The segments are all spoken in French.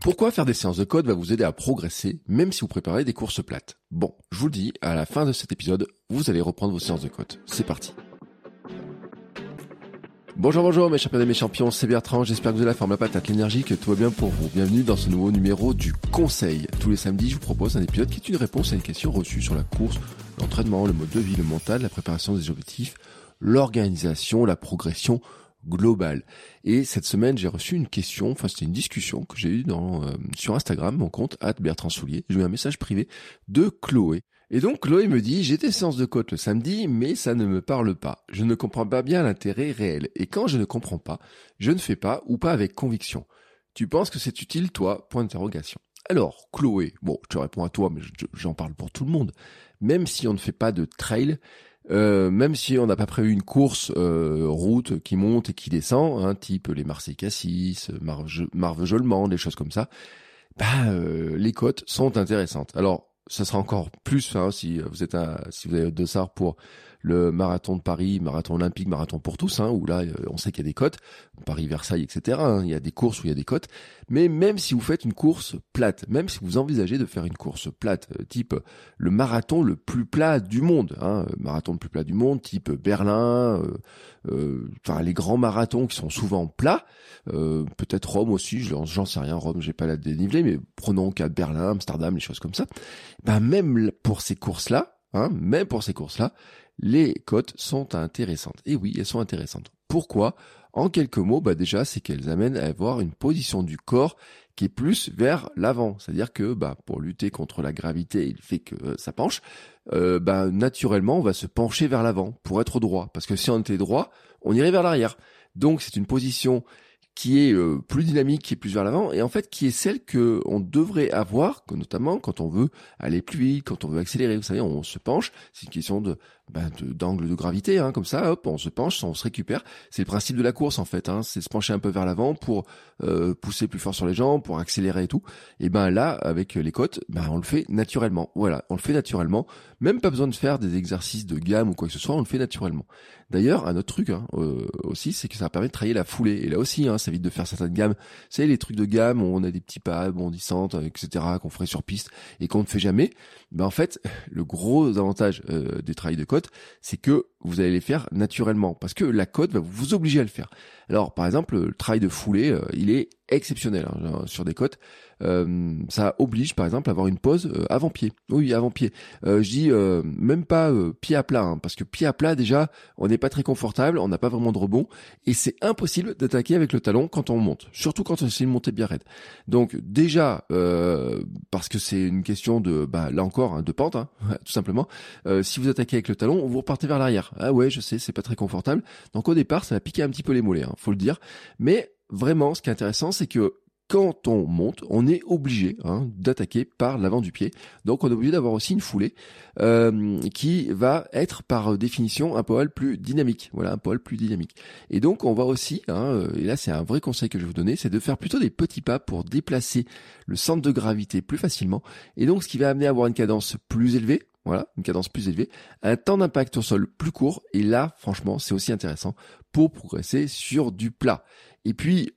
Pourquoi faire des séances de code va vous aider à progresser, même si vous préparez des courses plates? Bon, je vous le dis, à la fin de cet épisode, vous allez reprendre vos séances de code. C'est parti Bonjour, bonjour mes champions et mes champions, c'est Bertrand, j'espère que vous avez la forme, la patate, l'énergie, que tout va bien pour vous. Bienvenue dans ce nouveau numéro du Conseil. Tous les samedis, je vous propose un épisode qui est une réponse à une question reçue sur la course, l'entraînement, le mode de vie, le mental, la préparation des objectifs, l'organisation, la progression globale. Et cette semaine, j'ai reçu une question, enfin c'était une discussion que j'ai eue dans, euh, sur Instagram, mon compte, Bertrand Soulier. J'ai eu un message privé de Chloé. Et donc Chloé me dit, j'ai des séances de côte le samedi, mais ça ne me parle pas. Je ne comprends pas bien l'intérêt réel. Et quand je ne comprends pas, je ne fais pas ou pas avec conviction. Tu penses que c'est utile, toi? Point d'interrogation. Alors, Chloé, bon, je réponds à toi, mais j'en parle pour tout le monde. Même si on ne fait pas de trail, euh, même si on n'a pas prévu une course euh, route qui monte et qui descend, hein, type les Marseille Cassis, Marvejolement, des choses comme ça, bah, euh, les côtes sont intéressantes. Alors, ça sera encore plus hein, si vous êtes un, si vous avez ça pour le marathon de Paris, marathon olympique, marathon pour tous, hein, où là euh, on sait qu'il y a des côtes, Paris, Versailles, etc. Hein, il y a des courses où il y a des côtes. Mais même si vous faites une course plate, même si vous envisagez de faire une course plate, euh, type le marathon le plus plat du monde, hein, marathon le plus plat du monde, type Berlin, euh, enfin les grands marathons qui sont souvent plats, peut-être Rome aussi, j'en sais rien, Rome, j'ai pas la dénivelée, mais prenons cas Berlin, Amsterdam, les choses comme ça. Ben même pour ces courses-là, hein, même pour ces courses-là, les cotes sont intéressantes. Et oui, elles sont intéressantes. Pourquoi? En quelques mots, bah déjà, c'est qu'elles amènent à avoir une position du corps qui est plus vers l'avant. C'est-à-dire que bah, pour lutter contre la gravité, il fait que euh, ça penche, euh, bah, naturellement, on va se pencher vers l'avant pour être droit. Parce que si on était droit, on irait vers l'arrière. Donc c'est une position qui est euh, plus dynamique, qui est plus vers l'avant, et en fait qui est celle que on devrait avoir, notamment quand on veut aller plus vite, quand on veut accélérer. Vous savez, on se penche, c'est une question de ben, d'angle de, gravité, hein, comme ça, hop, on se penche, on se récupère. C'est le principe de la course en fait, hein, c'est se pencher un peu vers l'avant pour euh, pousser plus fort sur les jambes, pour accélérer et tout. Et ben là, avec les côtes, ben on le fait naturellement. Voilà, on le fait naturellement. Même pas besoin de faire des exercices de gamme ou quoi que ce soit, on le fait naturellement. D'ailleurs, un autre truc hein, euh, aussi, c'est que ça permet de travailler la foulée. Et là aussi, hein, ça évite de faire certaines gammes. Savez, les trucs de gamme, où on a des petits pas bondissantes, etc., qu'on ferait sur piste et qu'on ne fait jamais. Ben en fait, le gros avantage euh, des travails de c'est que vous allez les faire naturellement parce que la code va vous obliger à le faire. Alors par exemple, le travail de foulée, euh, il est exceptionnel hein, sur des côtes. Euh, ça oblige par exemple à avoir une pause euh, avant-pied. Oui, avant-pied. je dis même pas pied à plat, hein, parce que pied à plat déjà, on n'est pas très confortable, on n'a pas vraiment de rebond, et c'est impossible d'attaquer avec le talon quand on monte, surtout quand c'est une montée bien raide. Donc déjà, parce que c'est une question de, bah, là encore, hein, de pente, tout simplement. si vous attaquez avec le talon, vous repartez vers l'arrière. Ah ouais, je sais, c'est pas très confortable. Donc au départ, ça va piquer un petit peu les mollets, hein, faut le dire. Mais vraiment, ce qui est intéressant, c'est que quand on monte, on est obligé hein, d'attaquer par l'avant du pied. Donc on est obligé d'avoir aussi une foulée euh, qui va être par définition un poil plus dynamique. Voilà, un poil plus dynamique. Et donc on va aussi, hein, et là c'est un vrai conseil que je vais vous donner, c'est de faire plutôt des petits pas pour déplacer le centre de gravité plus facilement. Et donc ce qui va amener à avoir une cadence plus élevée, voilà, une cadence plus élevée, un temps d'impact au sol plus court, et là, franchement, c'est aussi intéressant pour progresser sur du plat. Et puis,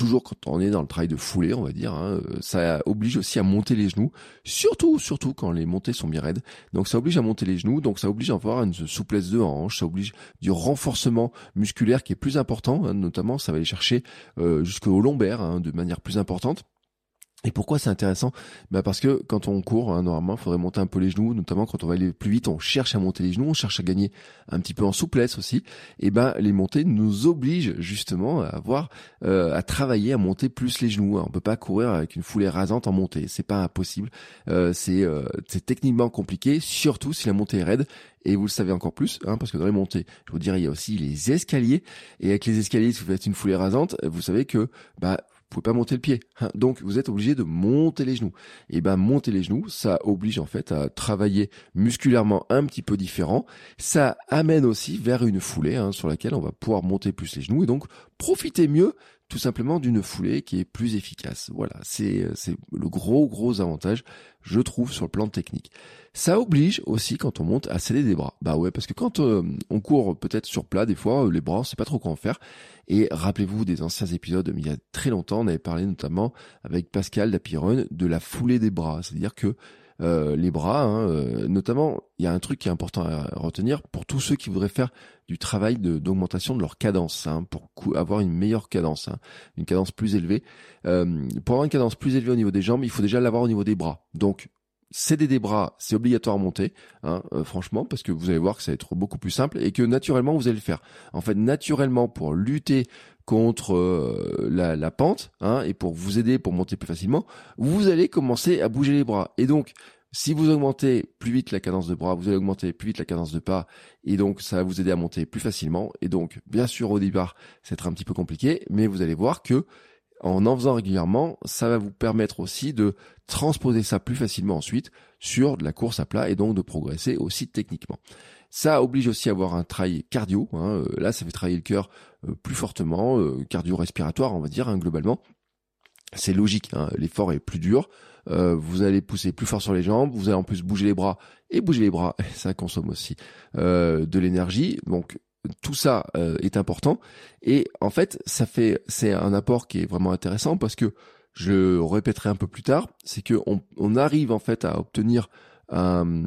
toujours quand on est dans le travail de foulée, on va dire, hein, euh, ça oblige aussi à monter les genoux, surtout, surtout quand les montées sont bien raides. Donc ça oblige à monter les genoux, donc ça oblige à avoir une souplesse de hanche, ça oblige du renforcement musculaire qui est plus important, hein, notamment ça va aller chercher euh, jusqu'au lombaire hein, de manière plus importante. Et pourquoi c'est intéressant? Bah Parce que quand on court, hein, normalement, il faudrait monter un peu les genoux, notamment quand on va aller plus vite, on cherche à monter les genoux, on cherche à gagner un petit peu en souplesse aussi. Et ben les montées nous obligent justement à avoir, euh, à travailler, à monter plus les genoux. On peut pas courir avec une foulée rasante en montée, c'est pas impossible. Euh, c'est euh, techniquement compliqué, surtout si la montée est raide. Et vous le savez encore plus, hein, parce que dans les montées, je vous dirais, il y a aussi les escaliers. Et avec les escaliers, si vous faites une foulée rasante, vous savez que bah pouvez pas monter le pied. Hein. Donc vous êtes obligé de monter les genoux. Et ben monter les genoux, ça oblige en fait à travailler musculairement un petit peu différent. Ça amène aussi vers une foulée hein, sur laquelle on va pouvoir monter plus les genoux et donc profiter mieux tout simplement d'une foulée qui est plus efficace. Voilà, c'est c'est le gros gros avantage je trouve sur le plan technique. Ça oblige aussi quand on monte à céder des bras. Bah ouais, parce que quand euh, on court peut-être sur plat, des fois euh, les bras, sait pas trop quoi en faire. Et rappelez-vous des anciens épisodes, il y a très longtemps, on avait parlé notamment avec Pascal Dapiron de la foulée des bras, c'est-à-dire que euh, les bras, hein, euh, notamment, il y a un truc qui est important à retenir pour tous ceux qui voudraient faire du travail d'augmentation de, leur cadence, hein, pour avoir une meilleure cadence, hein, une cadence plus élevée. Euh, pour avoir une cadence plus élevée au niveau des jambes, il faut déjà l'avoir au niveau des bras. Donc, céder des bras, c'est obligatoire à monter, hein, franchement, parce que vous allez voir que ça va être beaucoup plus simple et que naturellement vous allez le faire. En fait, naturellement, pour lutter contre euh, la, pente hein, et pour vous aider pour monter plus facilement, vous allez commencer à bouger les bras. Et donc, si vous augmentez plus vite la cadence de bras, vous allez augmenter plus vite la cadence de pas, et donc ça va vous aider à monter plus facilement. Et donc, bien sûr, au départ, être un petit peu compliqué, mais vous allez voir que en en faisant régulièrement, ça va vous permettre aussi de transposer ça plus facilement ensuite sur de la course à plat et donc de progresser aussi techniquement. Ça oblige aussi à avoir un travail cardio. Hein. Euh, là, ça fait travailler le cœur euh, plus fortement, euh, cardio-respiratoire, on va dire, hein, globalement. C'est logique, hein. l'effort est plus dur, vous allez pousser plus fort sur les jambes, vous allez en plus bouger les bras, et bouger les bras, ça consomme aussi de l'énergie, donc tout ça est important, et en fait, ça fait, c'est un apport qui est vraiment intéressant parce que je répéterai un peu plus tard, c'est que on, arrive en fait à obtenir un,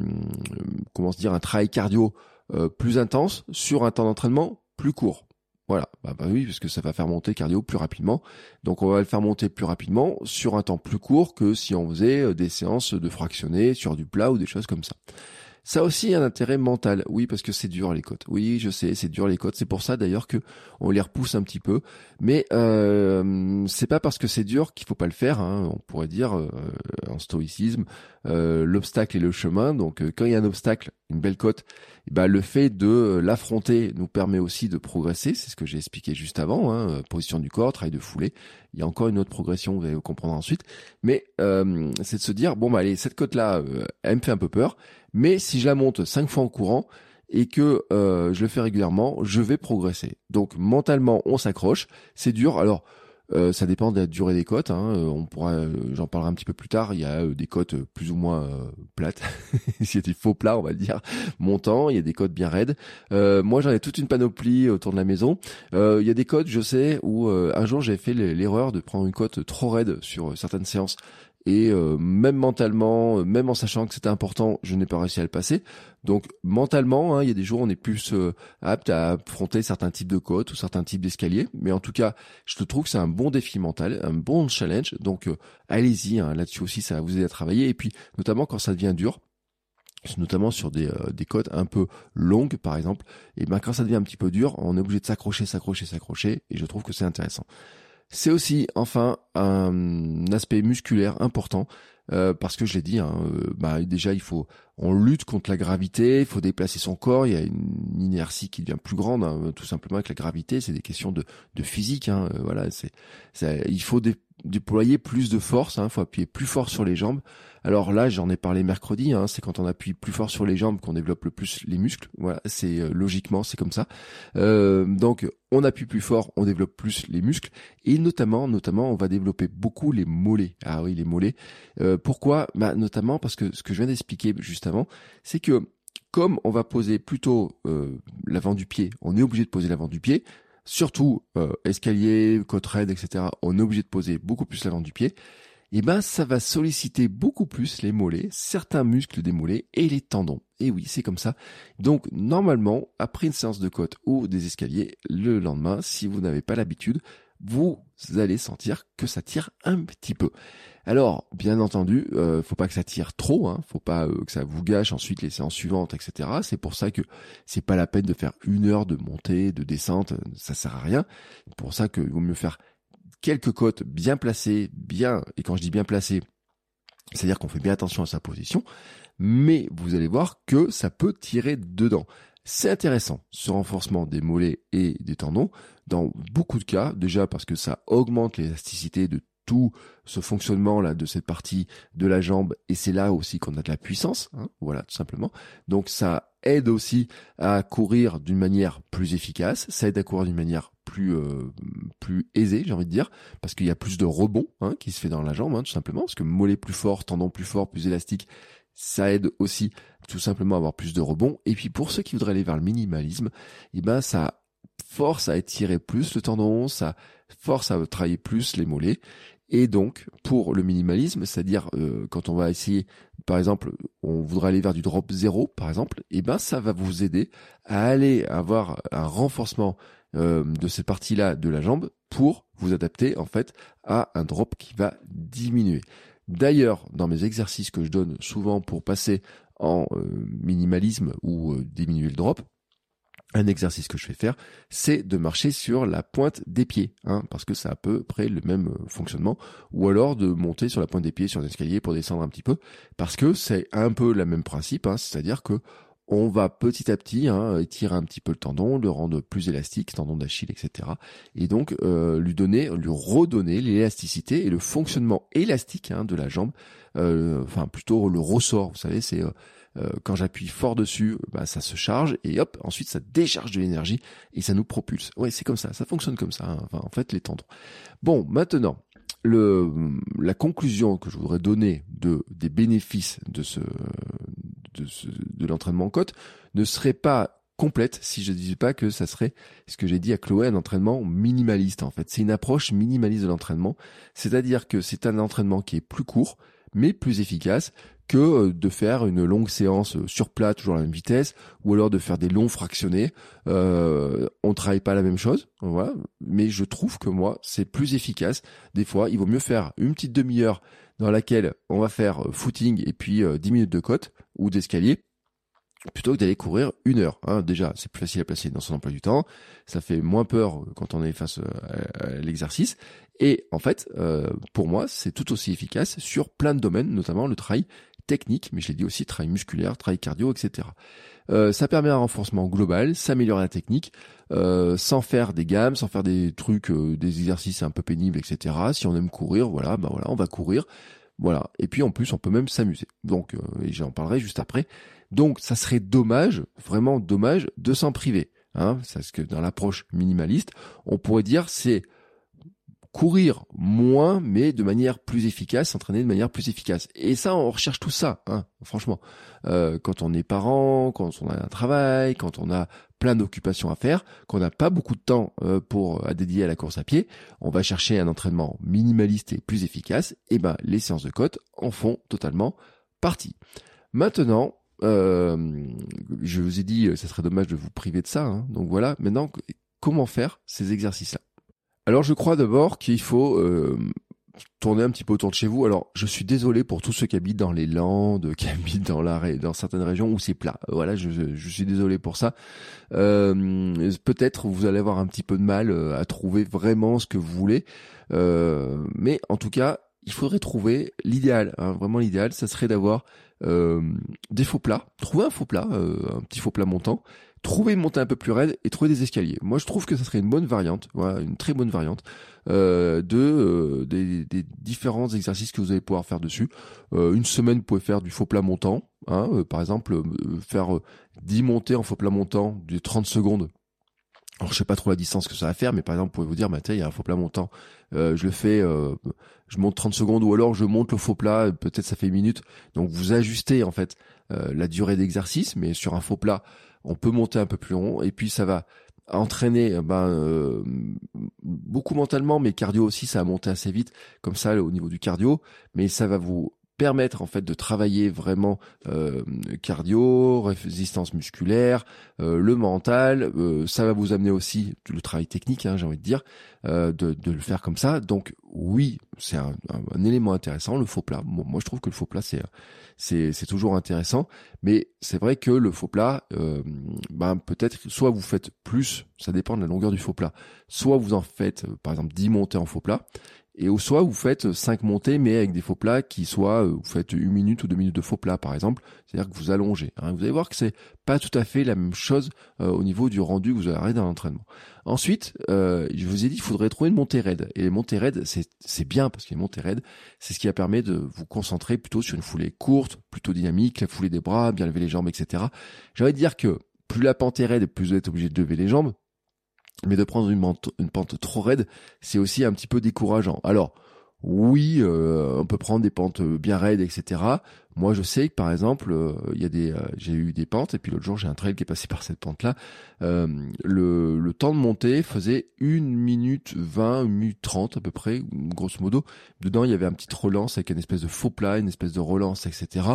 comment se dire, un travail cardio euh, plus intense sur un temps d'entraînement plus court. Voilà, bah, bah, oui, parce que ça va faire monter cardio plus rapidement. Donc on va le faire monter plus rapidement sur un temps plus court que si on faisait euh, des séances de fractionné sur du plat ou des choses comme ça. Ça a aussi un intérêt mental, oui, parce que c'est dur les côtes. Oui, je sais, c'est dur les côtes. C'est pour ça d'ailleurs que on les repousse un petit peu. Mais euh, c'est pas parce que c'est dur qu'il faut pas le faire. Hein. On pourrait dire euh, en stoïcisme, euh, l'obstacle est le chemin. Donc euh, quand il y a un obstacle, une belle côte, ben, le fait de l'affronter nous permet aussi de progresser. C'est ce que j'ai expliqué juste avant. Hein. Position du corps, travail de foulée. Il y a encore une autre progression, vous allez comprendre ensuite. Mais c'est de se dire bon bah allez, cette côte là, elle me fait un peu peur mais si je la monte cinq fois en courant et que euh, je le fais régulièrement, je vais progresser. Donc mentalement, on s'accroche. C'est dur. Alors euh, ça dépend de la durée des côtes. Hein. Euh, on pourra, j'en parlerai un petit peu plus tard. Il y a des côtes plus ou moins plates, si des faux plats, on va dire, montant. Il y a des côtes bien raides. moi, j'en ai toute une panoplie autour de la maison. il y a des côtes, je sais, où un jour j'ai fait l'erreur de prendre une côte trop raide sur certaines séances et euh, même mentalement, euh, même en sachant que c'était important, je n'ai pas réussi à le passer. Donc mentalement, hein, il y a des jours où on est plus euh, apte à affronter certains types de côtes ou certains types d'escaliers. Mais en tout cas, je te trouve que c'est un bon défi mental, un bon challenge. Donc allez-y, hein, là-dessus aussi, ça va vous aider à travailler. Et puis notamment quand ça devient dur, notamment sur des, des côtes un peu longues par exemple, et ben quand ça devient un petit peu dur, on est obligé de s'accrocher, s'accrocher, s'accrocher, et je trouve que c'est intéressant. C'est aussi enfin un aspect musculaire important euh, parce que je l'ai dit, hein, euh, bah, déjà il faut, on lutte contre la gravité, il faut déplacer son corps, il y a une inertie qui devient plus grande, hein, tout simplement avec la gravité, c'est des questions de, de physique, hein, euh, voilà, c'est, il faut déployer plus de force, il hein, faut appuyer plus fort sur les jambes. Alors là, j'en ai parlé mercredi, hein, c'est quand on appuie plus fort sur les jambes qu'on développe le plus les muscles. Voilà, c'est euh, logiquement c'est comme ça. Euh, donc on appuie plus fort, on développe plus les muscles et notamment, notamment, on va développer beaucoup les mollets. Ah oui, les mollets. Euh, pourquoi? Bah notamment parce que ce que je viens d'expliquer juste avant, c'est que comme on va poser plutôt l'avant du pied, on est obligé de poser l'avant du pied surtout euh, escalier, côte raide, etc., on est obligé de poser beaucoup plus l'avant du pied, et eh ben ça va solliciter beaucoup plus les mollets, certains muscles des mollets et les tendons. Et oui, c'est comme ça. Donc normalement, après une séance de côte ou des escaliers, le lendemain, si vous n'avez pas l'habitude, vous allez sentir que ça tire un petit peu. Alors, bien entendu, euh, faut pas que ça tire trop, hein, faut pas euh, que ça vous gâche ensuite les séances suivantes, etc. C'est pour ça que c'est pas la peine de faire une heure de montée, de descente, ça sert à rien. C'est pour ça qu'il vaut mieux faire quelques côtes bien placées, bien, et quand je dis bien placées, c'est-à-dire qu'on fait bien attention à sa position, mais vous allez voir que ça peut tirer dedans. C'est intéressant, ce renforcement des mollets et des tendons, dans beaucoup de cas, déjà parce que ça augmente l'élasticité de tout ce fonctionnement là de cette partie de la jambe et c'est là aussi qu'on a de la puissance hein, voilà tout simplement. Donc ça aide aussi à courir d'une manière plus efficace ça aide à courir d'une manière plus euh, plus aisée j'ai envie de dire parce qu'il y a plus de rebond hein, qui se fait dans la jambe hein, tout simplement parce que mollet plus fort tendon plus fort plus élastique ça aide aussi tout simplement à avoir plus de rebond et puis pour ceux qui voudraient aller vers le minimalisme eh ben ça force à étirer plus le tendon ça force à travailler plus les mollets et donc, pour le minimalisme, c'est-à-dire euh, quand on va essayer, par exemple, on voudrait aller vers du drop zéro, par exemple, eh ben ça va vous aider à aller avoir un renforcement euh, de cette partie-là de la jambe pour vous adapter en fait à un drop qui va diminuer. D'ailleurs, dans mes exercices que je donne souvent pour passer en euh, minimalisme ou diminuer le drop, un exercice que je fais faire, c'est de marcher sur la pointe des pieds, hein, parce que c'est à peu près le même euh, fonctionnement, ou alors de monter sur la pointe des pieds sur l'escalier pour descendre un petit peu, parce que c'est un peu le même principe, hein, c'est-à-dire que on va petit à petit hein, étirer un petit peu le tendon, le rendre plus élastique, tendon d'Achille, etc. Et donc euh, lui donner, lui redonner l'élasticité et le fonctionnement élastique hein, de la jambe, euh, enfin plutôt le ressort, vous savez, c'est euh, quand j'appuie fort dessus, bah, ça se charge et hop, ensuite ça décharge de l'énergie et ça nous propulse. Ouais, c'est comme ça, ça fonctionne comme ça. Hein. Enfin, en fait, les tendons. Bon, maintenant, la conclusion que je voudrais donner de des bénéfices de ce de, ce, de l'entraînement en côte ne serait pas complète si je ne disais pas que ça serait ce que j'ai dit à Chloé un entraînement minimaliste en fait. C'est une approche minimaliste de l'entraînement, c'est-à-dire que c'est un entraînement qui est plus court mais plus efficace que euh, de faire une longue séance euh, sur plat, toujours à la même vitesse, ou alors de faire des longs fractionnés. Euh, on travaille pas la même chose, voilà. Mais je trouve que moi, c'est plus efficace. Des fois, il vaut mieux faire une petite demi-heure dans laquelle on va faire euh, footing et puis 10 minutes de côte ou d'escalier plutôt que d'aller courir une heure. Hein. Déjà, c'est plus facile à placer dans son emploi du temps, ça fait moins peur quand on est face à, l'exercice, et en fait, pour moi, c'est tout aussi efficace sur plein de domaines, notamment le travail technique, mais je l'ai dit aussi, travail musculaire, travail cardio, etc. Euh, ça permet un renforcement global, s'améliorer la technique, euh, sans faire des gammes, sans faire des trucs, euh, des exercices un peu pénibles, etc. Si on aime courir, voilà, bah voilà, on va courir, voilà. Et puis en plus, on peut même s'amuser. Donc, et j'en parlerai juste après. Donc, ça serait dommage, vraiment dommage, de s'en priver. Hein, parce que dans l'approche minimaliste, on pourrait dire c'est courir moins, mais de manière plus efficace, s'entraîner de manière plus efficace. Et ça, on recherche tout ça, hein, franchement. Euh, quand on est parent, quand on a un travail, quand on a plein d'occupations à faire, qu'on n'a pas beaucoup de temps euh, pour à dédier à la course à pied, on va chercher un entraînement minimaliste et plus efficace. Et ben, les séances de côte en font totalement partie. Maintenant, euh, je vous ai dit, ça serait dommage de vous priver de ça. Hein. donc voilà. Maintenant, comment faire ces exercices-là? Alors je crois d'abord qu'il faut euh, tourner un petit peu autour de chez vous. Alors je suis désolé pour tous ceux qui habitent dans les Landes, qui habitent dans la dans certaines régions où c'est plat. Voilà, je, suis désolé pour ça. Euh, Peut-être vous allez avoir un petit peu de mal euh, à trouver vraiment ce que vous voulez, mais en tout cas il faudrait trouver l'idéal. Hein, vraiment l'idéal, ça serait d'avoir des faux plats. Trouver un faux plat, un petit faux plat montant trouver une montée un peu plus raide et trouver des escaliers. Moi, je trouve que ça serait une bonne variante, voilà, une très bonne variante euh, de euh, des, différents exercices que vous allez pouvoir faire dessus. Euh, une semaine, vous pouvez faire du faux plat montant, hein, par exemple, faire 10 montées en faux plat montant de 30 secondes. Alors je sais pas trop la distance que ça va faire, mais par exemple, vous pouvez vous dire, bah, il y a un faux plat montant, je le fais, je monte 30 secondes, ou alors je monte le faux plat, peut-être ça fait une minute. Donc vous ajustez en fait la durée d'exercice, mais sur un faux plat, on peut monter un peu plus rond et puis ça va entraîner ben, euh, beaucoup mentalement mais cardio aussi ça va monter assez vite comme ça au niveau du cardio. Mais ça va vous permettre en fait de travailler vraiment euh, cardio, résistance musculaire, euh, le mental. Euh, ça va vous amener aussi le travail technique, hein, j'ai envie de dire, de, le faire comme ça. Donc oui, c'est un, un, élément intéressant. Le faux plat. moi, je trouve que le faux plat c'est toujours intéressant, mais c'est vrai que le faux plat, ben peut-être soit vous faites plus, ça dépend de la longueur du faux plat. Soit vous en faites par exemple 10 montées en faux plat et au soit vous faites 5 montées mais avec des faux plats qui soient, euh, vous faites une minute ou deux minutes de faux plats par exemple, c'est-à-dire que vous allongez. Hein. Vous allez voir que c'est pas tout à fait la même chose euh, au niveau du rendu que vous aurez dans l'entraînement. Ensuite, euh, je vous ai dit, il faudrait trouver une montée raide. Et les montées raides, c'est bien parce que les montées raides, c'est ce qui a permis de vous concentrer plutôt sur une foulée courte, plutôt dynamique, la foulée des bras, bien lever les jambes, etc. J'ai envie de dire que plus la pente est raide, plus vous êtes obligé de lever les jambes, mais de prendre une, pente, trop raide, c'est aussi un petit peu décourageant. Alors, oui, euh, on peut prendre des pentes bien raides, etc. Moi, je sais que par exemple, euh, il y a des, euh, j'ai eu des pentes et puis l'autre jour j'ai un trail qui est passé par cette pente-là. le, le temps de montée faisait une minute 20, une minute 30 à peu près, grosso modo. Dedans, il y avait un petit relance avec une espèce de faux plat, une espèce de relance, etc.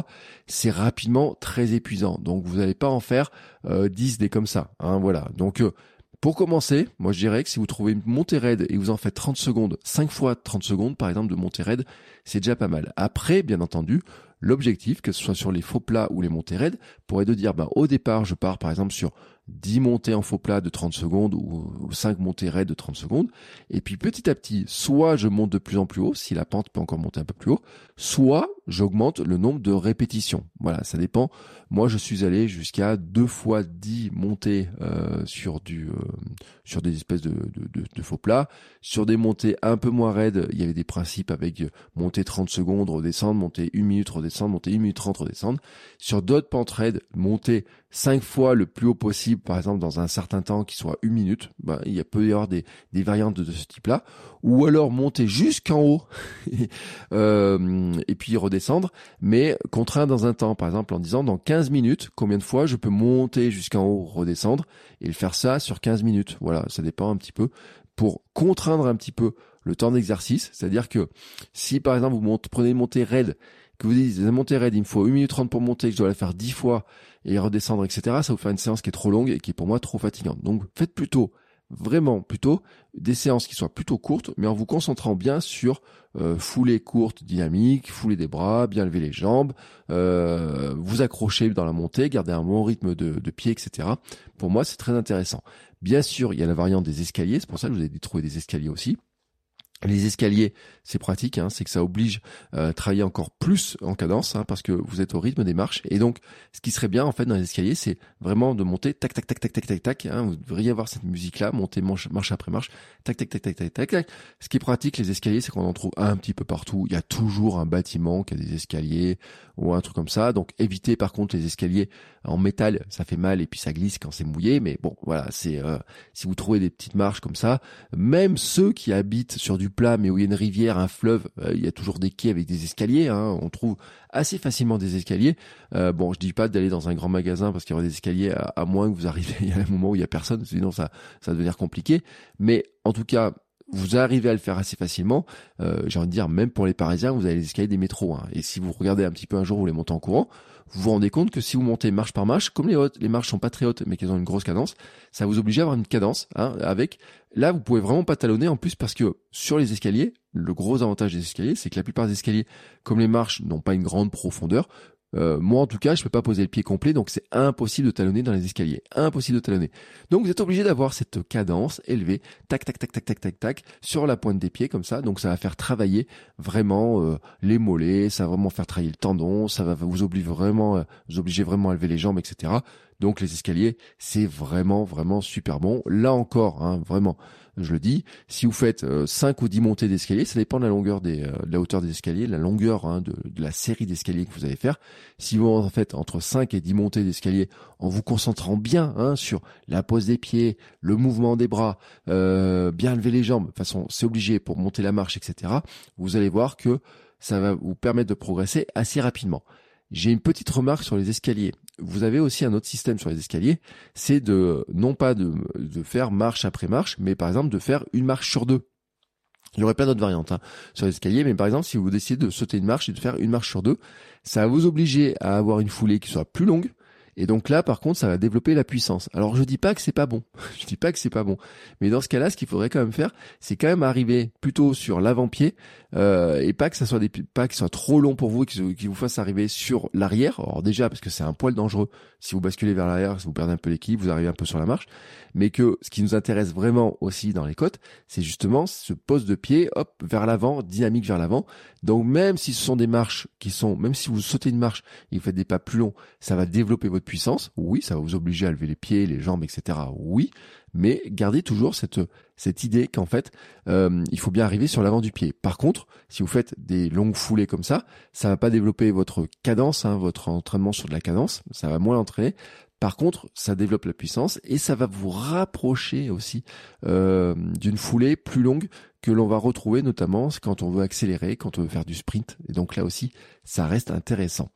C'est rapidement très épuisant. Donc, vous n'allez pas en faire 10 des comme ça. Hein, voilà. Donc pour commencer, moi je dirais que si vous trouvez une montée raide et vous en faites 30 secondes, 5 fois 30 secondes par exemple de montée raide, c'est déjà pas mal. Après, bien entendu, l'objectif, que ce soit sur les faux plats ou les montées raides, pourrait de dire, ben, au départ, je pars par exemple sur 10 montées en faux plat de 30 secondes ou 5 montées raides de 30 secondes. Et puis petit à petit, soit je monte de plus en plus haut, si la pente peut encore monter un peu plus haut, soit j'augmente le nombre de répétitions. Voilà, ça dépend. Moi, je suis allé jusqu'à deux fois 10 montées euh, sur du euh, sur des espèces de, de, de, faux plats. Sur des montées un peu moins raides, il y avait des principes avec monter 30 secondes, redescendre, monter 1 minute, redescendre, monter 1 minute 30, redescendre. Sur d'autres pentes raides, monter 5 fois le plus haut possible, par exemple dans un certain temps qui soit une minute, ben, il peut y avoir des, des variantes de, ce type-là, ou alors monter jusqu'en haut euh, et puis redescendre, mais contraint dans un temps, par exemple en disant dans 15 minutes, combien de fois je peux monter jusqu'en haut, redescendre, et faire ça sur 15 minutes? Voilà, ça dépend un petit peu. Pour contraindre un petit peu le temps d'exercice, c'est-à-dire que si par exemple vous prenez une montée raide que vous dites, montée raide, il me faut 1 minute 30 pour monter, que je dois la faire 10 fois et redescendre, etc., ça vous fait une séance qui est trop longue et qui est pour moi trop fatigante. Donc faites plutôt, vraiment plutôt, des séances qui soient plutôt courtes, mais en vous concentrant bien sur euh, foulée courte, dynamique, des bras, bien lever les jambes, euh, vous accrocher dans la montée, garder un bon rythme de, de pied, etc. Pour moi, c'est très intéressant. Bien sûr, il y a la variante des escaliers, c'est pour ça que vous avez trouver des escaliers aussi. Les escaliers, c'est pratique, hein, c'est que ça oblige à euh, travailler encore plus en cadence, hein, parce que vous êtes au rythme des marches. Et donc, ce qui serait bien en fait dans les escaliers, c'est vraiment de monter tac tac tac tac tac tac tac. Hein, vous devriez avoir cette musique-là, monter marche après marche, tac tac tac tac tac tac tac. Ce qui est pratique, les escaliers, c'est qu'on en trouve un petit peu partout. Il y a toujours un bâtiment qui a des escaliers ou un truc comme ça. Donc, évitez par contre les escaliers en métal, ça fait mal et puis ça glisse quand c'est mouillé. Mais bon, voilà, c'est euh, si vous trouvez des petites marches comme ça, même ceux qui habitent sur du plat, mais où il y a une rivière, un fleuve, euh, il y a toujours des quais avec des escaliers. Hein, on trouve assez facilement des escaliers. Euh, bon, je dis pas d'aller dans un grand magasin parce qu'il y aura des escaliers, à, moins que vous arrivez à un moment où il y a personne, sinon ça, ça va devenir compliqué. Mais en tout cas, vous arrivez à le faire assez facilement. Euh, J'ai envie de dire, même pour les Parisiens, vous avez les escaliers des métros. Hein. Et si vous regardez un petit peu un jour vous les montez en courant, vous vous rendez compte que si vous montez marche par marche, comme les hautes, les marches sont pas très hautes, mais qu'elles ont une grosse cadence, ça vous oblige à avoir une cadence. Hein, avec là, vous pouvez vraiment pas talonner en plus parce que sur les escaliers, le gros avantage des escaliers, c'est que la plupart des escaliers, comme les marches, n'ont pas une grande profondeur. Euh, moi, en tout cas, je peux pas poser le pied complet, donc c'est impossible de talonner dans les escaliers. Impossible de talonner. Donc, vous êtes obligé d'avoir cette cadence élevée, tac, tac, tac, tac, tac, tac, tac, sur la pointe des pieds comme ça. Donc, ça va faire travailler vraiment euh, les mollets, ça va vraiment faire travailler le tendon, ça va vous obliger vraiment, euh, vous obliger vraiment à lever les jambes, etc. Donc, les escaliers, c'est vraiment, vraiment super bon. Là encore, hein, vraiment je le dis. Si vous faites 5 euh, ou 10 montées d'escalier, ça dépend de la longueur des, euh, de la hauteur des escaliers, la longueur hein, de, la série d'escaliers que vous allez faire. Si vous en faites entre 5 et 10 montées d'escalier en vous concentrant bien hein, sur la pose des pieds, le mouvement des bras, euh, bien lever les jambes, de façon c'est obligé pour monter la marche, etc. Vous allez voir que ça va vous permettre de progresser assez rapidement. J'ai une petite remarque sur les escaliers. Vous avez aussi un autre système sur les escaliers, c'est de non pas de, faire marche après marche, mais par exemple de faire une marche sur deux. Il y aurait plein d'autres variantes hein, sur l'escalier, mais par exemple, si vous décidez de sauter une marche et de faire une marche sur deux, ça va vous obliger à avoir une foulée qui soit plus longue, et donc là, par contre, ça va développer la puissance. Alors je dis pas que c'est pas bon. je dis pas que c'est pas bon. Mais dans ce cas-là, ce qu'il faudrait quand même faire, c'est quand même arriver plutôt sur l'avant-pied euh, et pas que ça soit des pas que soit trop long pour vous et qu'il vous fasse arriver sur l'arrière. Alors déjà parce que c'est un poil dangereux si vous basculez vers l'arrière, si vous perdez un peu l'équilibre, vous arrivez un peu sur la marche. Mais que ce qui nous intéresse vraiment aussi dans les côtes, c'est justement ce poste de pied, hop, vers l'avant, dynamique vers l'avant. Donc même si ce sont des marches qui sont, même si vous sautez une marche et vous faites des pas plus longs, ça va développer votre Oui, ça va vous obliger à lever les pieds, les jambes, etc. Oui, mais gardez toujours cette cette idée qu'en fait, euh, il faut bien arriver sur l'avant du pied. Par contre, si vous faites des longues foulées comme ça, ça va pas développer votre cadence, hein, votre entraînement sur de la cadence, ça va moins l'entraîner. Par contre, ça développe la puissance et ça va vous rapprocher aussi euh, d'une foulée plus longue que l'on va retrouver notamment quand on veut accélérer, quand on veut faire du sprint. Et donc là aussi, ça reste intéressant.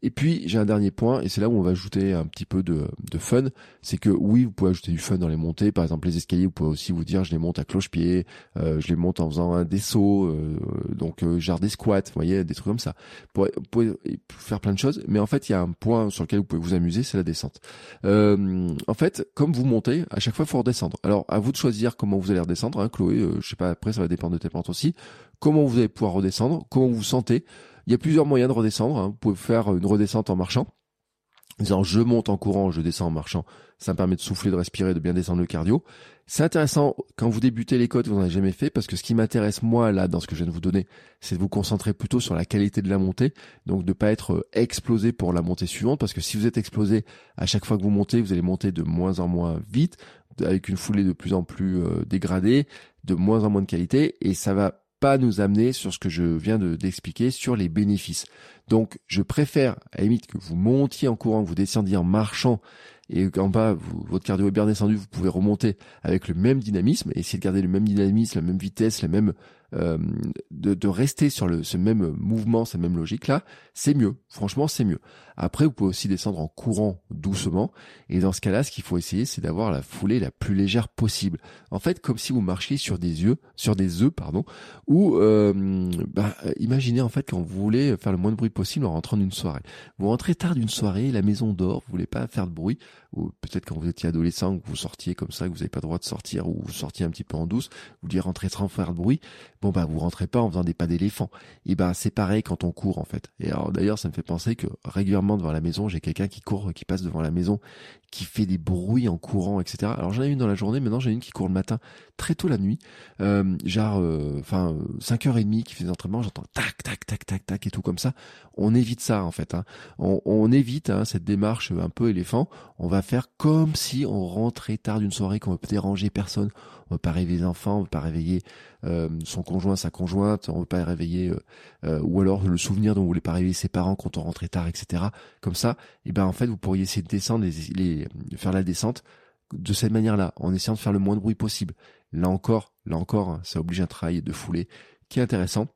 Et puis j'ai un dernier point, et c'est là où on va ajouter un petit peu de, de fun, c'est que oui, vous pouvez ajouter du fun dans les montées, par exemple les escaliers, vous pouvez aussi vous dire je les monte à cloche-pied, euh, je les monte en faisant un des sauts, euh, donc euh, genre des squats, vous voyez, des trucs comme ça. Vous pouvez, faire plein de choses, mais en fait il y a un point sur lequel vous pouvez vous amuser, c'est la descente. en fait, comme vous montez, à chaque fois il faut redescendre. Alors à vous de choisir comment vous allez redescendre, hein, Chloé, je sais pas, ça va dépendre de tes pentes aussi, comment vous allez pouvoir redescendre, comment vous vous sentez? Il y a plusieurs moyens de redescendre. Hein. Vous pouvez faire une redescente en marchant. Disant je monte en courant, je descends en marchant. Ça me permet de souffler, de respirer, de bien descendre le cardio. C'est intéressant quand vous débutez les côtes, vous n'en avez jamais fait, parce que ce qui m'intéresse moi là dans ce que je viens de vous donner, c'est de vous concentrer plutôt sur la qualité de la montée, donc de pas être explosé pour la montée suivante, parce que si vous êtes explosé à chaque fois que vous montez, vous allez monter de moins en moins vite, avec une foulée de plus en plus euh, dégradée, de moins en moins de qualité, et ça va pas nous amener sur ce que je viens de d'expliquer sur les bénéfices. Donc, je préfère, à la limite, que vous montiez en courant, que vous descendiez en marchant, et qu'en bas, votre cardio est bien descendu, vous pouvez remonter avec le même dynamisme, essayer de garder le même dynamisme, la même vitesse, la même euh, de, de, rester sur le, ce même mouvement, cette même logique-là, c'est mieux. Franchement, c'est mieux. Après, vous pouvez aussi descendre en courant doucement. Et dans ce cas-là, ce qu'il faut essayer, c'est d'avoir la foulée la plus légère possible. En fait, comme si vous marchiez sur des yeux, sur des œufs, pardon. Ou euh, bah, imaginez en fait quand vous voulez faire le moins de bruit possible en rentrant d'une soirée. Vous rentrez tard d'une soirée, la maison dort, vous voulez pas faire de bruit. Ou peut-être quand vous étiez adolescent, que vous sortiez comme ça, que vous n'avez pas le droit de sortir, ou vous sortiez un petit peu en douce, vous vouliez rentrer sans faire de bruit bon bah vous rentrez pas en faisant des pas d'éléphant. Et ben c'est pareil quand on court en fait. Et alors d'ailleurs ça me fait penser que régulièrement devant la maison j'ai quelqu'un qui court, qui passe devant la maison, qui fait des bruits en courant, etc. Alors j'en ai une dans la journée, maintenant j'en ai une qui court le matin, très tôt la nuit, euh, genre euh, enfin 5h30 qui fait des entraînements, j'entends tac tac tac tac tac et tout comme ça. On évite ça en fait. Hein. On, on, évite hein, cette démarche un peu éléphant. On va faire comme si on rentrait tard d'une soirée, qu'on veut déranger personne on veut pas réveiller les enfants, on veut pas réveiller euh, son conjoint, sa conjointe, on veut pas réveiller euh, euh, ou alors le souvenir dont on voulait pas réveiller ses parents quand on rentrait tard, etc. Comme ça, et eh ben en fait vous pourriez essayer de descendre, les, faire la descente de cette manière-là, en essayant de faire le moins de bruit possible. Là encore, là encore, hein, ça oblige un travail de foulée qui est intéressant.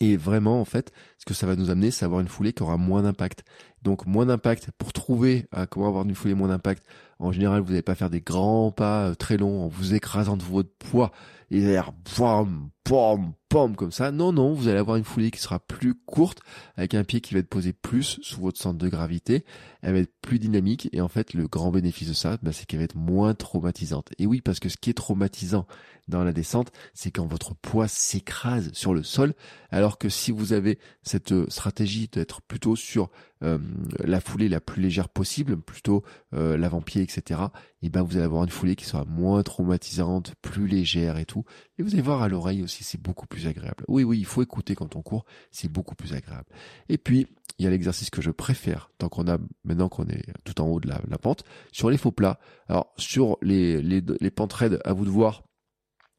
Et vraiment, en fait, que ça va nous amener, c'est avoir une foulée qui aura moins d'impact. Donc, moins d'impact pour trouver à comment avoir une foulée moins d'impact. En général, vous n'allez pas faire des grands pas euh, très longs en vous écrasant de votre poids et derrière, pom, pom, pom, comme ça. Non, non, vous allez avoir une foulée qui sera plus courte, avec un pied qui va être posé plus sous votre centre de gravité. Elle va être plus dynamique, et en fait, le grand bénéfice de ça, bah, c'est qu'elle va être moins traumatisante. Et oui, parce que ce qui est traumatisant dans la descente, c'est quand votre poids s'écrase sur le sol, alors que si vous avez cette euh, stratégie d'être plutôt sur euh, la foulée la plus légère possible, plutôt euh, l'avant-pied, etc., et ben vous allez avoir une foulée qui sera moins traumatisante, plus légère et tout. Et vous allez voir à l'oreille aussi, c'est beaucoup plus agréable. Oui, oui, il faut écouter quand on court, c'est beaucoup plus agréable. Et puis, il y a l'exercice que je préfère, tant qu'on a, maintenant qu'on est tout en haut de la, la, pente, sur les faux plats. Alors, sur les, les, les pentes raides, à vous de voir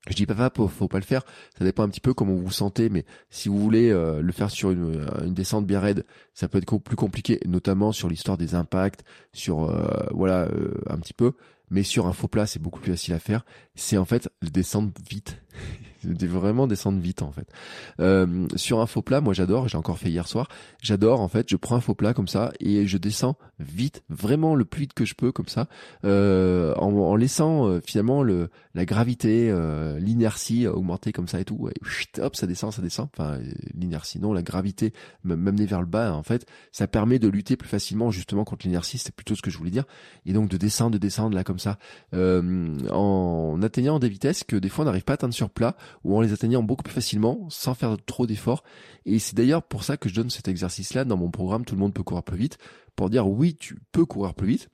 je dis pas faut, faut pas le faire, ça dépend un petit peu comment vous vous sentez, mais si vous voulez euh, le faire sur une, une, descente bien raide, ça peut être plus compliqué, notamment sur l'histoire des impacts, sur euh, voilà euh, un petit peu, mais sur un faux plat c'est beaucoup plus facile à faire. C'est en fait le descendre vite. vraiment descendre vite en fait. Euh, sur un faux plat, moi j'adore, j'ai encore fait hier soir, j'adore en fait, je prends un faux plat comme ça et je descends vite, vraiment le plus vite que je peux comme ça, euh, en, laissant euh, finalement le, la gravité, euh, l'inertie augmenter comme ça et tout, hop ça descend, ça descend, enfin l'inertie non, la gravité m'amener vers le bas en fait, ça permet de lutter plus facilement justement contre l'inertie, c'est plutôt ce que je voulais dire, et donc de descendre, de descendre là comme ça, en atteignant des vitesses que des fois on n'arrive pas à atteindre sur plat ou en les atteignant beaucoup plus facilement sans faire trop d'efforts. Et c'est d'ailleurs pour ça que je donne cet exercice-là dans mon programme Tout le monde peut courir plus vite, pour dire oui, tu peux courir plus vite.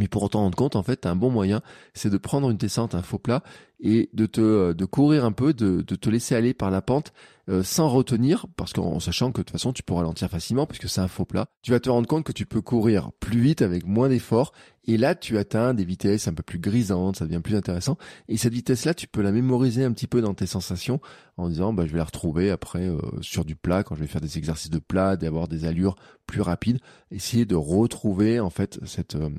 Mais pour autant rendre compte, en fait, un bon moyen, c'est de prendre une descente, un faux plat, et de te de courir un peu, de, de te laisser aller par la pente euh, sans retenir, parce qu'en sachant que de toute façon tu peux ralentir facilement, puisque c'est un faux plat. Tu vas te rendre compte que tu peux courir plus vite avec moins d'efforts, et là, tu atteins des vitesses un peu plus grisantes, ça devient plus intéressant. Et cette vitesse-là, tu peux la mémoriser un petit peu dans tes sensations en disant, bah, je vais la retrouver après euh, sur du plat, quand je vais faire des exercices de plat, d'avoir des allures plus rapides. Essayer de retrouver en fait cette euh,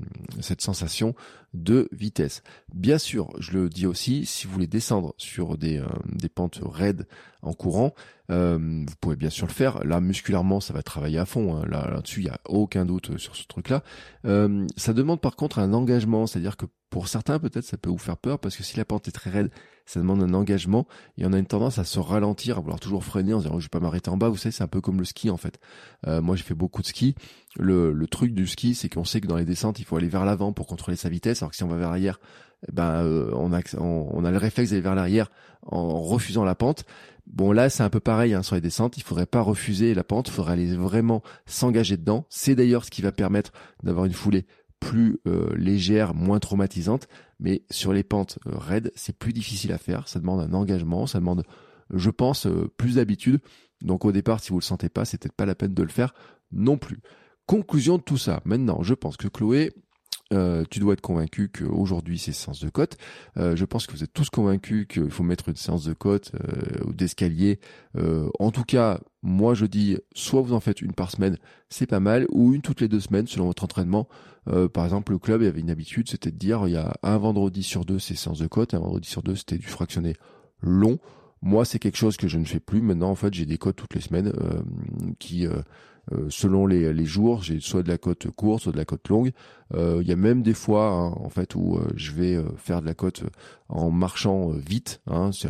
cette sensation de vitesse. Bien sûr, je le dis aussi, si vous voulez descendre sur des, euh, des pentes raides en courant, euh, vous pouvez bien sûr le faire. Là, musculairement, ça va travailler à fond. Hein. Là, là-dessus, il y a aucun doute sur ce truc-là. Euh, ça demande par contre un engagement, c'est-à-dire que pour certains, peut-être, ça peut vous faire peur parce que si la pente est très raide, ça demande un engagement et on a une tendance à se ralentir, à vouloir toujours freiner en se disant oh, je vais pas m'arrêter en bas. Vous savez, c'est un peu comme le ski en fait. Euh, moi, j'ai fait beaucoup de ski. Le, le truc du ski, c'est qu'on sait que dans les descentes, il faut aller vers l'avant pour contrôler sa vitesse, alors que si on va vers l'arrière, eh ben euh, on, a, on, a le réflexe d'aller vers l'arrière en refusant la pente. Bon là c'est un peu pareil hein, sur les descentes, il faudrait pas refuser la pente, il faudrait aller vraiment s'engager dedans. C'est d'ailleurs ce qui va permettre d'avoir une foulée plus euh, légère, moins traumatisante, mais sur les pentes euh, raides, c'est plus difficile à faire, ça demande un engagement, ça demande, je pense, euh, plus d'habitude. Donc au départ, si vous le sentez pas, c'est peut-être pas la peine de le faire non plus. Conclusion de tout ça. Maintenant, je pense que Chloé, euh, tu dois être convaincu qu'aujourd'hui c'est séance de côte. Euh, je pense que vous êtes tous convaincus qu'il faut mettre une séance de côte euh, ou d'escalier. en tout cas, moi je dis soit vous en faites une par semaine, c'est pas mal, ou une toutes les deux semaines selon votre entraînement. par exemple, le club avait une habitude, c'était de dire il y a un vendredi sur deux c'est séance de côte, un vendredi sur deux c'était du fractionné long. Moi, c'est quelque chose que je ne fais plus. Maintenant, en fait, j'ai des côtes toutes les semaines qui euh, selon les, les jours, j'ai soit de la côte courte, soit de la côte longue. Euh, il y a même des fois, hein, en fait, où euh, je vais faire de la côte en marchant vite. Hein, c'est,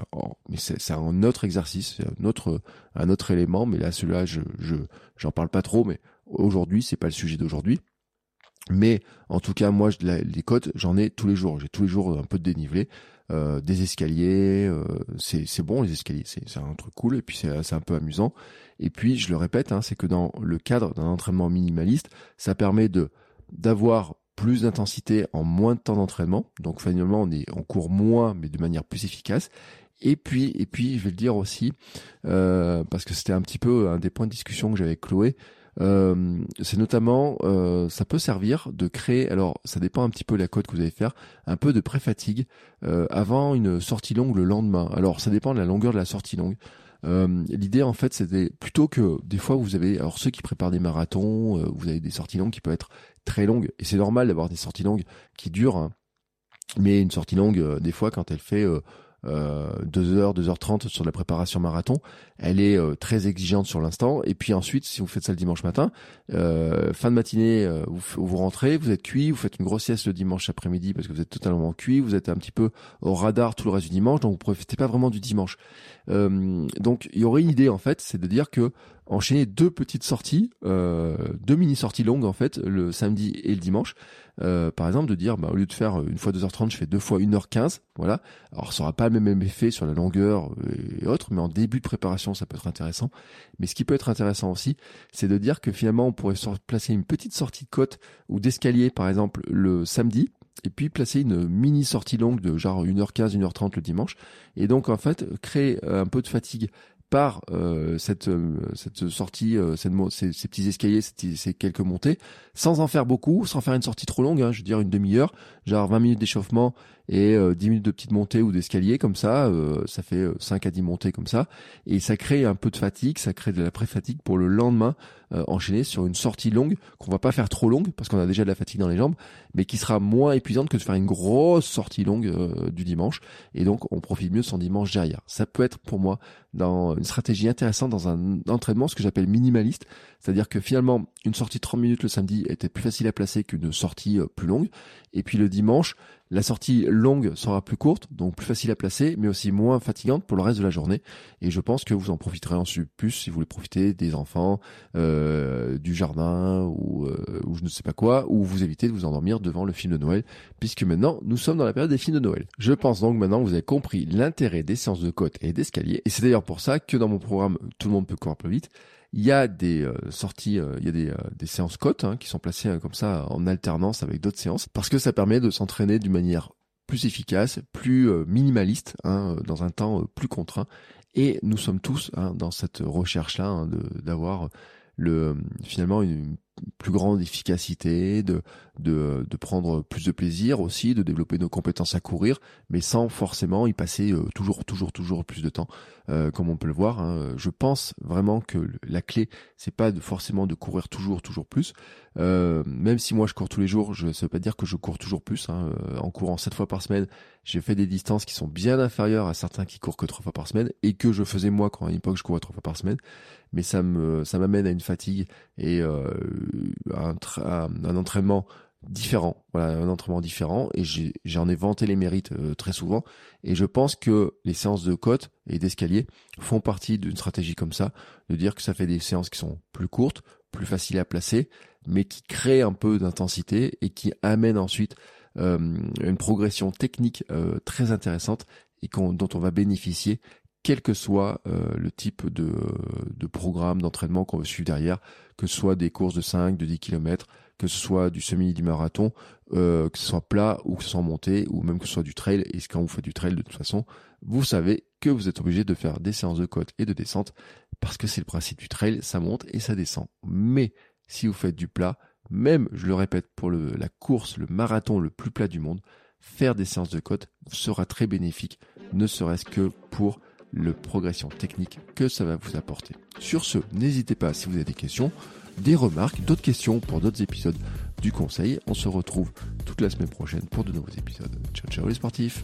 mais c'est, un autre exercice, c'est un autre, un autre élément. Mais là, celui-là, je, je, j'en parle pas trop. Mais aujourd'hui, c'est pas le sujet d'aujourd'hui. Mais en tout cas, moi, les côtes, j'en ai tous les jours. J'ai tous les jours un peu de dénivelé. Euh, des escaliers, euh, c'est bon les escaliers, c'est un truc cool et puis c'est un peu amusant. Et puis je le répète, hein, c'est que dans le cadre d'un entraînement minimaliste, ça permet de d'avoir plus d'intensité en moins de temps d'entraînement. Donc finalement on est on court moins mais de manière plus efficace. Et puis et puis je vais le dire aussi euh, parce que c'était un petit peu un des points de discussion que j'avais avec Chloé. Euh, c'est notamment, euh, ça peut servir de créer, alors ça dépend un petit peu la code que vous allez faire, un peu de pré-fatigue euh, avant une sortie longue le lendemain. Alors ça dépend de la longueur de la sortie longue. L'idée en fait c'était plutôt que des fois vous avez, alors ceux qui préparent des marathons, vous avez des sorties longues qui peuvent être très longues, et c'est normal d'avoir des sorties longues qui durent, hein. mais une sortie longue, des fois quand elle fait euh, 2h, 2h30 sur la préparation marathon. Elle est euh, très exigeante sur l'instant. Et puis ensuite, si vous faites ça le dimanche matin, euh, fin de matinée, euh, vous, rentrez, vous êtes cuit, vous faites une grosse sieste le dimanche après-midi parce que vous êtes totalement cuit, vous êtes un petit peu au radar tout le reste du dimanche, donc vous profitez pas vraiment du dimanche. donc il y aurait une idée en fait, c'est de dire que enchaîner deux petites sorties, deux mini sorties longues en fait, le samedi et le dimanche. Par exemple, de dire, bah, au lieu de faire une fois 2h30, je fais deux fois 1h15. Voilà. Alors, ça aura pas le même effet sur la longueur et autres, mais en début de préparation, ça peut être intéressant. Mais ce qui peut être intéressant aussi, c'est de dire que finalement, on pourrait placer une petite sortie de côte ou d'escalier, par exemple, le samedi, et puis placer une mini sortie longue de genre 1h15, 1h30 le dimanche. Et donc, en fait, créer un peu de fatigue par euh, cette, euh, cette sortie, euh, ces, petits escaliers, ces, ces, quelques montées, sans en faire beaucoup, sans faire une sortie trop longue, hein, je veux dire une demi-heure, genre 20 minutes d'échauffement et 10 minutes de petite montée ou d'escalier comme ça, ça fait 5 à 10 montées comme ça, et ça crée un peu de fatigue, ça crée de la pré-fatigue pour le lendemain enchaîner sur une sortie longue qu'on va pas faire trop longue parce qu'on a déjà de la fatigue dans les jambes, mais qui sera moins épuisante que de faire une grosse sortie longue du dimanche, et donc on profite mieux de son dimanche derrière. Ça peut être pour moi dans une stratégie intéressante dans un entraînement, ce que j'appelle minimaliste, c'est-à-dire que finalement une sortie de 30 minutes le samedi était plus facile à placer qu'une sortie plus longue, et puis le dimanche la sortie longue sera plus courte, donc plus facile à placer, mais aussi moins fatigante pour le reste de la journée. Et je pense que vous en profiterez en plus si vous voulez profiter des enfants, euh, du jardin ou, euh, ou je ne sais pas quoi, ou vous évitez de vous endormir devant le film de Noël, puisque maintenant nous sommes dans la période des films de Noël. Je pense donc maintenant que vous avez compris l'intérêt des séances de côte et d'escalier. Et c'est d'ailleurs pour ça que dans mon programme Tout le monde peut courir plus vite, il y a des euh, sorties, euh, il y a des, euh, des séances cotes hein, qui sont placées comme ça en alternance avec d'autres séances, parce que ça permet de s'entraîner d'une manière plus efficace, plus minimaliste, hein, dans un temps plus contraint. Et nous sommes tous hein, dans cette recherche-là hein, d'avoir le finalement une plus grande efficacité, de, de, prendre plus de plaisir aussi, de développer nos compétences à courir, mais sans forcément y passer euh, toujours, toujours, toujours plus de temps, euh, comme on peut le voir. Hein. Je pense vraiment que la clé, c'est pas forcément de courir toujours, toujours plus. Euh, même si moi je cours tous les jours, je, ça veut pas dire que je cours toujours plus. Hein. En courant sept fois par semaine, j'ai fait des distances qui sont bien inférieures à certains qui courent que trois fois par semaine et que je faisais moi quand à l'époque je courais trois fois par semaine. Mais ça me, ça m'amène à une fatigue et euh, un, un, entraînement différent, voilà, un entraînement différent, et j'en ai, vanté les mérites euh, très souvent, et je pense que les séances de côte et d'escalier font partie d'une stratégie comme ça, de dire que ça fait des séances qui sont plus courtes, plus faciles à placer, mais qui créent un peu d'intensité et qui amènent ensuite une progression technique euh, très intéressante et dont on va bénéficier quel que soit euh, le type de, programme d'entraînement qu'on veut suivre derrière, que ce soit des courses de 5, de 10 km, que ce soit du semi, du marathon, euh, que ce soit plat ou que ce soit monté, ou même que ce soit du trail. Et quand vous faites du trail, de toute façon, vous savez que vous êtes obligé de faire des séances de côte et de descente, parce que c'est le principe du trail, ça monte et ça descend. Mais si vous faites du plat, même, je le répète, pour la course, le marathon le plus plat du monde, faire des séances de côte sera très bénéfique, ne serait-ce que pour le progression technique que ça va vous apporter. Sur ce, n'hésitez pas si vous avez des questions, des remarques, d'autres questions pour d'autres épisodes du conseil. On se retrouve toute la semaine prochaine pour de nouveaux épisodes. Ciao ciao les sportifs